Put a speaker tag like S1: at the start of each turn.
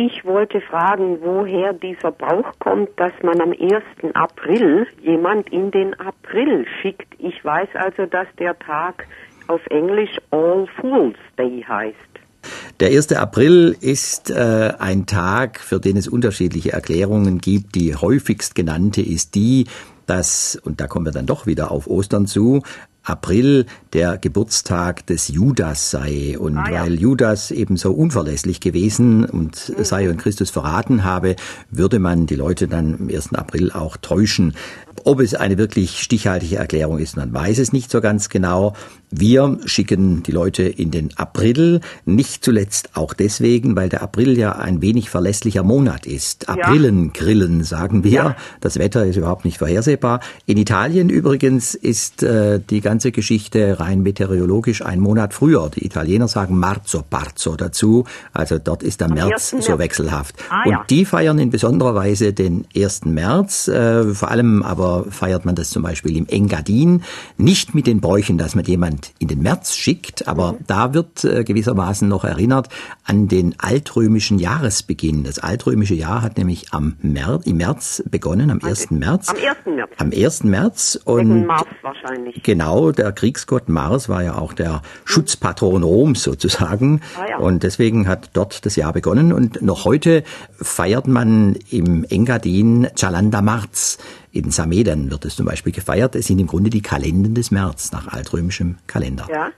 S1: Ich wollte fragen, woher dieser Brauch kommt, dass man am 1. April jemand in den April schickt. Ich weiß also, dass der Tag auf Englisch All Fools Day heißt.
S2: Der 1. April ist äh, ein Tag, für den es unterschiedliche Erklärungen gibt. Die häufigst genannte ist die, dass, und da kommen wir dann doch wieder auf Ostern zu, April der Geburtstag des Judas sei. Und ah, ja. weil Judas eben so unverlässlich gewesen und mhm. sei und Christus verraten habe, würde man die Leute dann am 1. April auch täuschen. Ob es eine wirklich stichhaltige Erklärung ist, man weiß es nicht so ganz genau. Wir schicken die Leute in den April, nicht zuletzt auch deswegen, weil der April ja ein wenig verlässlicher Monat ist. Aprillen, Grillen, sagen wir. Ja. Das Wetter ist überhaupt nicht vorhersehbar. In Italien übrigens ist äh, die ganze Geschichte rein meteorologisch ein Monat früher. Die Italiener sagen Marzo Parzo dazu. Also dort ist der März so wechselhaft. Ah, Und ja. die feiern in besonderer Weise den 1. März. Äh, vor allem aber feiert man das zum Beispiel im Engadin. Nicht mit den Bräuchen, dass man jemand jemand in den März schickt, aber mhm. da wird äh, gewissermaßen noch erinnert an den altrömischen Jahresbeginn. Das altrömische Jahr hat nämlich am März, im März begonnen, am 1. März.
S1: Am 1. März.
S2: Am 1. März.
S1: Und Wegen Mars wahrscheinlich.
S2: Genau, der Kriegsgott Mars war ja auch der. Schutzpatron Roms sozusagen. Ah, ja. Und deswegen hat dort das Jahr begonnen. Und noch heute feiert man im Engadin Chalanda Marz. In Samedern wird es zum Beispiel gefeiert. Es sind im Grunde die Kalenden des März nach altrömischem Kalender.
S1: Ja,